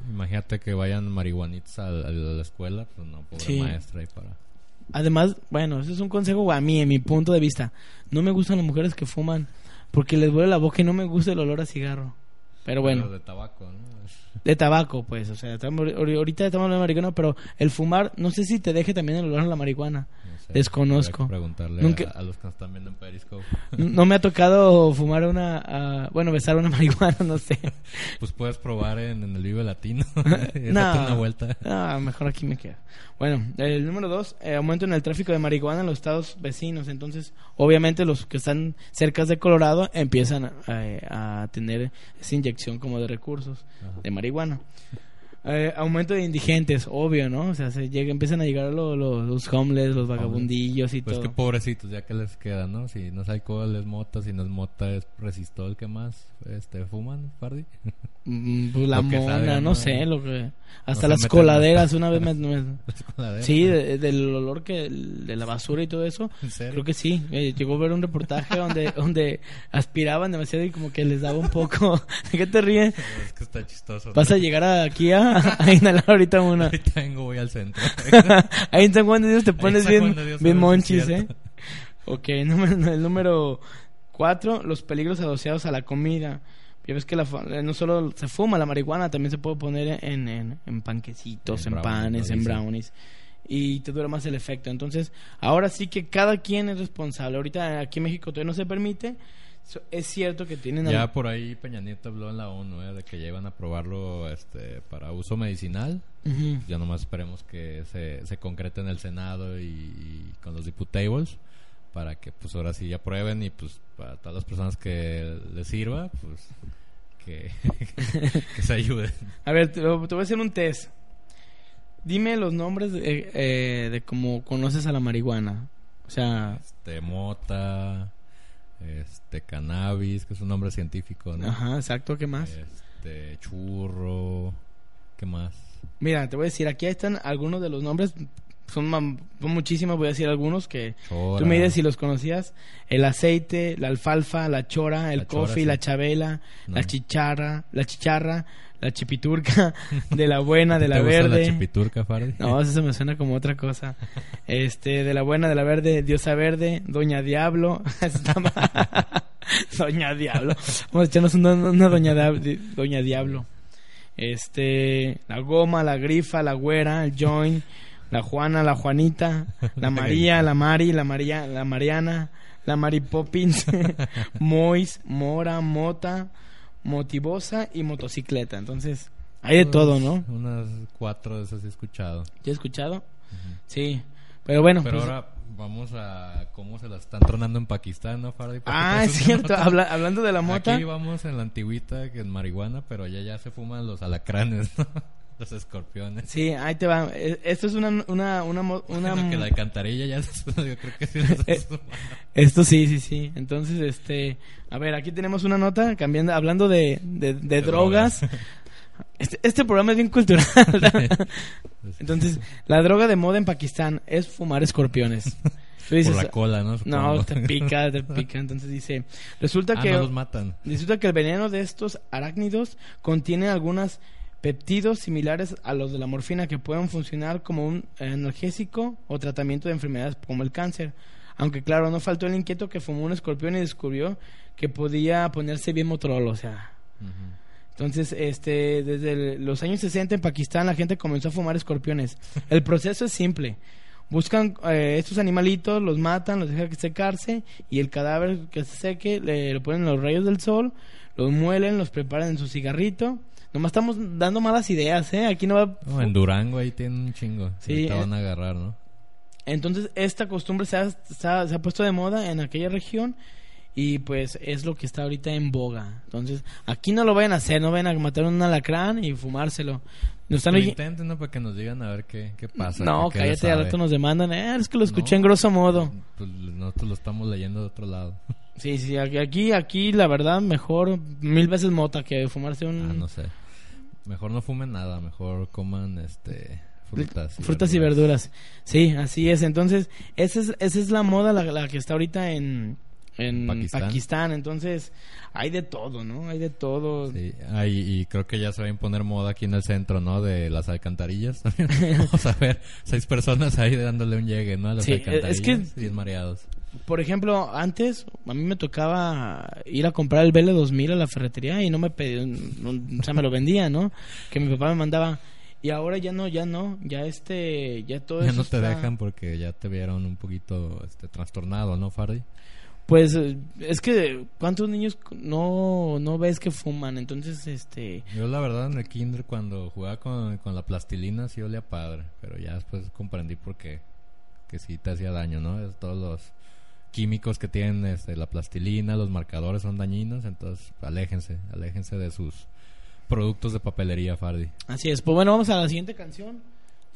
Imagínate que vayan marihuanitos a, a la escuela, pues no, pobre Sí. maestra ahí para... Además, bueno, eso es un consejo a mí, en mi punto de vista. No me gustan las mujeres que fuman porque les duele la boca y no me gusta el olor a cigarro. Pero bueno. Pero de tabaco, ¿no? De tabaco, pues, o sea, ahorita estamos hablando de marihuana, pero el fumar, no sé si te deje también el olor a la marihuana. Sé, Desconozco. preguntarle Nunca- a, a los que nos están viendo en Periscope. No me ha tocado fumar una, ah, bueno, besar una *laughs* marihuana, no sé. Pues puedes probar en, en el Vive Latino. *laughs* *laughs* No. date una vuelta. Ah, mejor aquí me quedo. Bueno, el número dos, eh, aumento en el tráfico de marihuana en los estados vecinos. Entonces, obviamente los que están cerca de Colorado empiezan eh, a tener esa inyección como de recursos Ajá. de marihuana. Eh, aumento de indigentes, obvio, ¿no? O sea, se llega, empiezan a llegar lo- lo- los homeless, los vagabundillos y Pues todo. que pobrecitos, ya que les queda, ¿no? Si no es alcohol, es mota. Si no es mota, es resistol. ¿Qué más? Este, ¿Fuman, Pardi? *laughs* Mm, pues la Lo mona, salga, no, ¿no? sé, lo que... Hasta las coladeras, *laughs* una vez me... me- *laughs* sí, de- del olor que... de la basura y todo eso. ¿En serio? Creo que sí. Eh, llegó a ver un reportaje donde, *laughs* donde aspiraban demasiado y como que les daba un poco... ¿De qué te ríes? Es que está chistoso. ¿no? Vas a llegar aquí a, a inhalar ahorita una... Ahorita vengo, voy al centro. Ahí en San Juan de Dios te pones bien, Dios, bien monchis, ¿eh? Ok, número, el número cuatro, los peligros asociados a la comida. Ya ves que la, eh, no solo se fuma la marihuana, también se puede poner en, en, en panquecitos, En en, brownies, panes, en brownies. Y te dura más el efecto. Entonces, ahora sí que cada quien es responsable. Ahorita aquí en México todavía no se permite. Es cierto que tienen... Ya al- por ahí Peña Nieto habló en la ONU ¿eh? de que ya iban a probarlo este, para uso medicinal. Ujú. Ya nomás esperemos que se, se concrete en el Senado y, y con los diputables para que pues ahora sí aprueben y pues para todas las personas que les sirva, pues que, *laughs* que se ayuden. A ver, te, te voy a hacer un test. Dime los nombres de, eh, de cómo conoces a la marihuana. O sea, Este, mota, este, cannabis, que es un nombre científico, ¿no? ajá, exacto, ¿qué más? Este, churro, ¿qué más? Mira, te voy a decir, aquí están algunos de los nombres. Son, son muchísimos, voy a decir algunos que tú Chora. me dices si los conocías. El aceite, la alfalfa, la chora, el La chora, coffee, sí. la chabela, No. la chicharra, la chicharra, la chipiturca, *laughs* de la buena, de la ¿Te gusta verde. la chipiturca, Fardi? No, eso me suena como otra cosa. Este, de la buena, de la verde, Diosa Verde, Doña Diablo. *laughs* *laughs* Doña Diablo. Vamos a echarnos una, una Doña, Doña Diablo. Este, la goma, la grifa, la güera, el join, la Juana, la Juanita, la *laughs* María, la Mari, la María, la Mariana, la Mari Poppins, *laughs* Mois, Mora, Mota, Motivosa y motocicleta. Entonces, hay de todo, ¿no? Unas cuatro de esas he escuchado. ¿Ya he escuchado? Sí. Pero bueno. Pero pues- ahora vamos a cómo se la están tronando en Pakistán, ¿no? Porque Ah, es cierto. habla- hablando de la mota. Aquí vamos en la antigüita, que es marihuana, pero allá ya se fuman los alacranes, ¿no? Los escorpiones. Sí, ahí te va. Eh, Esto es una... una, una, *laughs* una Bueno, que la alcantarilla ya *laughs* yo creo que sí Eh, Esto sí, sí, sí. Entonces, este... A ver, aquí tenemos una nota cambiando, hablando de, de, de drogas. *laughs* Este, este programa es bien cultural. Entonces, la droga de moda en Pakistán es fumar escorpiones. Tú dices, Por la cola, ¿no? no, te pica, te pica. Entonces dice, resulta Ah, que... no los matan. Resulta que el veneno de estos arácnidos contiene algunos peptidos similares a los de la morfina que pueden funcionar como un analgésico o tratamiento de enfermedades como el cáncer. Aunque claro, no faltó el inquieto que fumó un escorpión y descubrió que podía ponerse bien Motorola, o sea. Entonces, este, desde el- los años 60 en Pakistán la gente comenzó a fumar escorpiones. El proceso es simple. Buscan eh, estos animalitos, los matan, los dejan secarse y el cadáver que se seque le, lo ponen en los rayos del sol, los muelen, los preparan en su cigarrito. Nomás estamos dando malas ideas, ¿eh? Aquí no va... No, en Durango ahí tienen un chingo. Sí, Te eh. van a agarrar, ¿no? Entonces, esta costumbre se ha, se ha- se ha puesto de moda en aquella región y pues es lo que está ahorita en boga. Entonces, aquí no lo vayan a hacer, no vayan a matar un alacrán y fumárselo. Nos están oy- intenten, ¿no? Para que nos digan a ver qué, qué pasa. No, qué- cállate, al rato nos demandan. Eh, es que lo escuché No. en grosso modo. Pues nosotros lo estamos leyendo de otro lado. Sí, sí, aquí- aquí, aquí la verdad, mejor mil veces mota que fumarse un... Ah, no sé. Mejor no fumen nada, mejor coman este frutas. frutas y verduras. Sí, así es. Entonces, esa es, esa es la moda, la, la que está ahorita en, en Pakistán. Pakistán. Entonces, hay de todo, ¿no? Hay de todo. Sí, y, y creo que ya se va a imponer moda aquí en el centro, ¿no? De las alcantarillas. *laughs* *laughs* Vamos a ver, seis personas ahí dándole un llegue, ¿no? A las Sí, alcantarillas es que- y mareados. Por ejemplo, antes a mí me tocaba ir a comprar el BL2000 a la ferretería y no me pedían, no- o sea, me lo vendía, ¿no? Que mi papá me mandaba. Y ahora ya no, ya no, ya este, ya todo Ya eso no te está- dejan porque ya te vieron un poquito este, trastornado, ¿no, Fardy? Pues eh, es que cuántos niños no no ves que fuman, entonces este Yo la verdad en el kinder cuando jugaba con, con la plastilina sí olía padre, pero ya después comprendí por qué, que sí te hacía daño, ¿no? Es todos los químicos que tienen este, la plastilina, los marcadores son dañinos, entonces aléjense, aléjense de sus productos de papelería, Fardi. Así es. Pues bueno, vamos a la siguiente canción.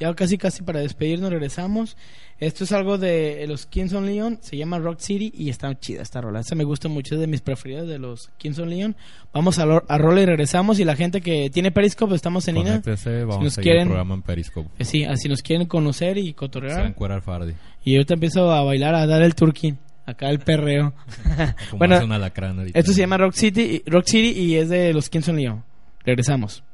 Ya casi casi para despedirnos regresamos. Esto es algo de los Kings on Leon, se llama Rock City y está chida esta rola. Esta me gusta mucho, es de mis preferidas de los Kings on Leon. Vamos a, lo- a rola y regresamos y la gente que tiene Periscope estamos en. Conéctese, vamos nos quieren- programa en Periscope. Eh, Sí, así nos quieren conocer y Se va a cotorrear. Fardi. Y ahorita empiezo a bailar, a dar el turquín. Acá el perreo. *laughs* Bueno, hace un alacrán ahorita. esto se llama Rock City, Rock City y es de los Kings on Leon. Regresamos.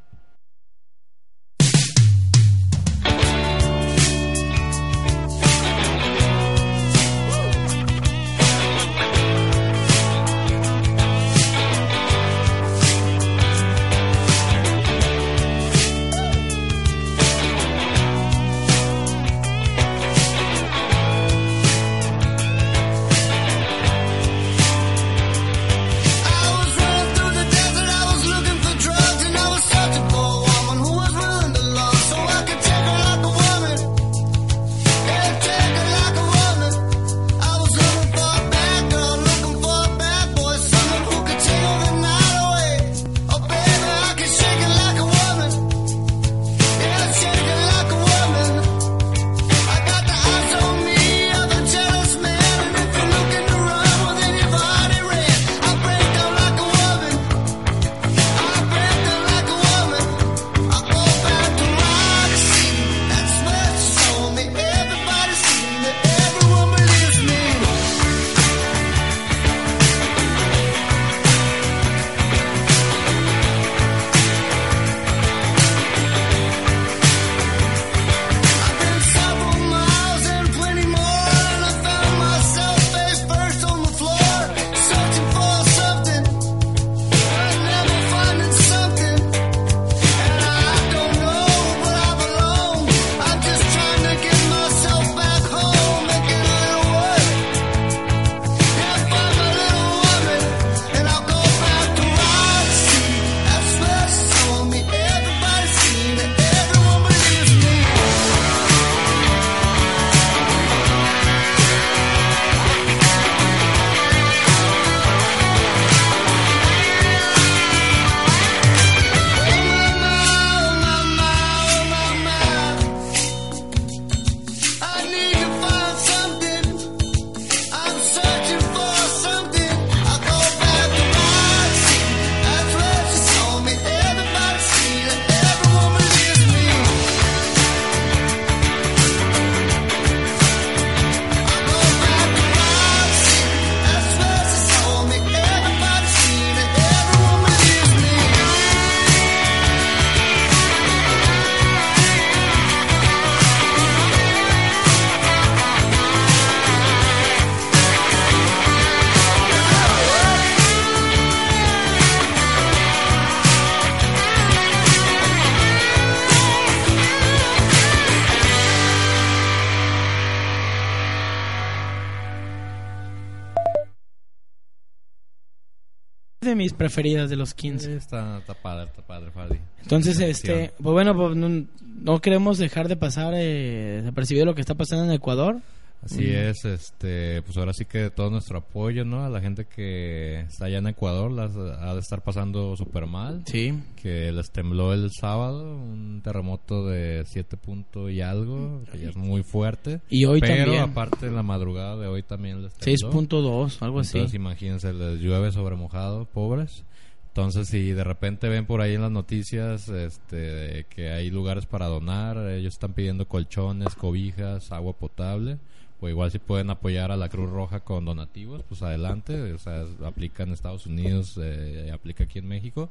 Mis preferidas de los Sí, 15. está, está padre, está padre, Fardi. Entonces, este, pues bueno, pues no, no queremos dejar de pasar eh, desapercibido lo que está pasando en Ecuador. Así Mm. es, este, pues ahora sí que todo nuestro apoyo, ¿no? A la gente que está allá en Ecuador, las ha de estar pasando súper mal. Sí. Que les tembló el sábado, un terremoto de 7 puntos y algo, que ya es muy fuerte. Y hoy Pero también. aparte en la madrugada de hoy también les tembló. 6.2, algo así. Entonces imagínense, les llueve sobre mojado, pobres. Entonces si de repente ven por ahí en las noticias este, que hay lugares para donar, ellos están pidiendo colchones, cobijas, agua potable, o igual si pueden apoyar a la Cruz Roja con donativos, pues adelante, o sea, aplica en Estados Unidos, eh, aplica aquí en México.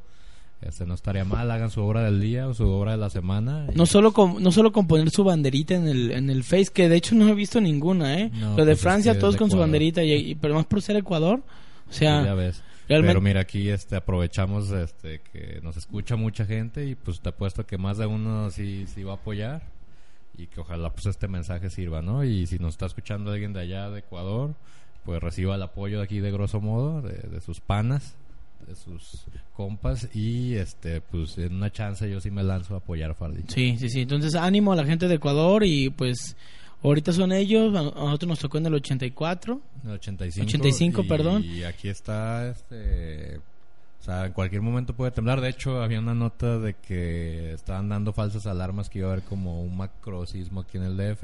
Este no estaría mal, hagan su obra del día o su obra de la semana. No solo con, no solo con poner su banderita en el, en el Face, que de hecho no he visto ninguna, ¿eh? No, Lo de pues es Francia, que todos es con su banderita, y, y- pero más por ser Ecuador. O sea, Pues ya ves. realmente- Pero mira, aquí este, aprovechamos este, que nos escucha mucha gente y pues te apuesto que más de uno sí, sí va a apoyar y que ojalá pues este mensaje sirva, ¿no? Y si nos está escuchando alguien de allá de Ecuador, pues reciba el apoyo de aquí de grosso modo, de, de sus panas, de sus compas y este pues en una chance yo sí me lanzo a apoyar a Fardi. Sí, sí, sí. Entonces, ánimo a la gente de Ecuador y pues ahorita son ellos, a a nosotros nos tocó en el 84. El 85. 85, y, perdón. Y aquí está, este... O sea, en cualquier momento puede temblar. De hecho, había una nota de que estaban dando falsas alarmas que iba a haber como un macrosismo aquí en el DF.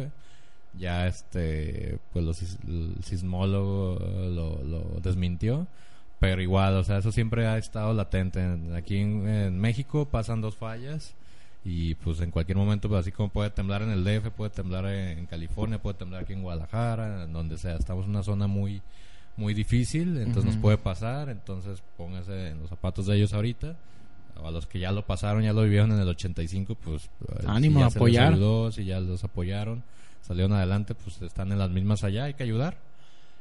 Ya, este... Pues los el sismólogo eh, lo, desmintió. Pero igual, o sea, eso siempre ha estado latente. En- Aquí en, en México pasan dos fallas. Y pues en cualquier momento, pues, así como puede temblar en el DF, puede temblar en California, puede temblar aquí en Guadalajara, en donde sea. Estamos en una zona muy muy difícil, entonces nos puede pasar. Entonces póngase en los zapatos de ellos ahorita. A los que ya lo pasaron, ya lo vivieron en el 85, pues eh, Ánimo, si a apoyar. ayudó, si ya los apoyaron, salieron adelante, pues están en las mismas allá, hay que ayudar.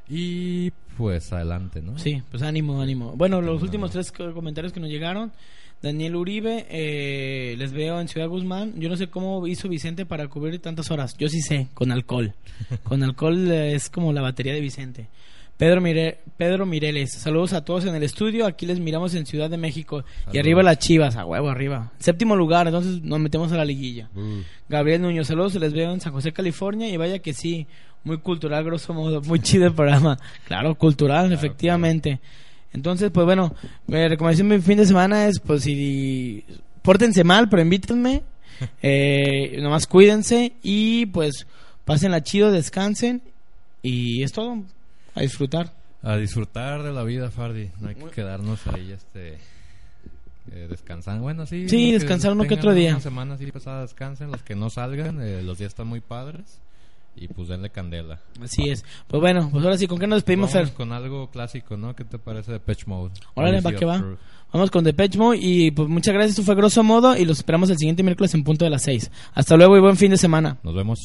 Y pues adelante, ¿no? Sí, pues ánimo, ánimo. Bueno, los últimos tres co- comentarios que nos llegaron. Daniel Uribe, eh, les veo en Ciudad Guzmán. Yo no sé cómo hizo Vicente para cubrir tantas horas. Yo sí sé, con alcohol. *laughs* con alcohol eh, es como la batería de Vicente. Pedro, Mire, Pedro Mireles, saludos a todos en el estudio. Aquí les miramos en Ciudad de México. Y arriba las chivas, a huevo, arriba. Séptimo lugar, entonces nos metemos a la liguilla. Uh, Gabriel Nuño, saludos, les veo en San José, California. Y vaya que sí, muy cultural, grosso modo. Muy chido el programa. Claro, cultural, efectivamente. Entonces, pues bueno, mi recomendación de fin de semana es, pues si pórtense mal, pero invítenme. *laughs* Eh, nomás cuídense y pues pásenla chido, descansen. Y es todo. A disfrutar. a disfrutar de la vida, Fardi. No hay que quedarnos ahí, este. eh, descansando. Bueno, sí. Sí, descansar uno que otro día. Una semana así pesada, descansen. Los que no salgan, eh, los días están muy padres. Y pues denle candela. Así es. Pues bueno, pues ahora sí, ¿con qué nos despedimos, Vamos Fer? con algo clásico, ¿no? ¿Qué te parece de Patch Mode? Órale, va que va. Truth. Vamos con Depeche Mode y pues muchas gracias, esto fue Grosso Modo y los esperamos el siguiente miércoles en punto de las 6. Hasta luego y buen fin de semana. Nos vemos.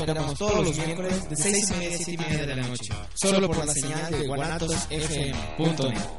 Esperamos todos los miércoles de 6 y media a 7 y media de la noche. Solo por la señal de guanatosfm.net.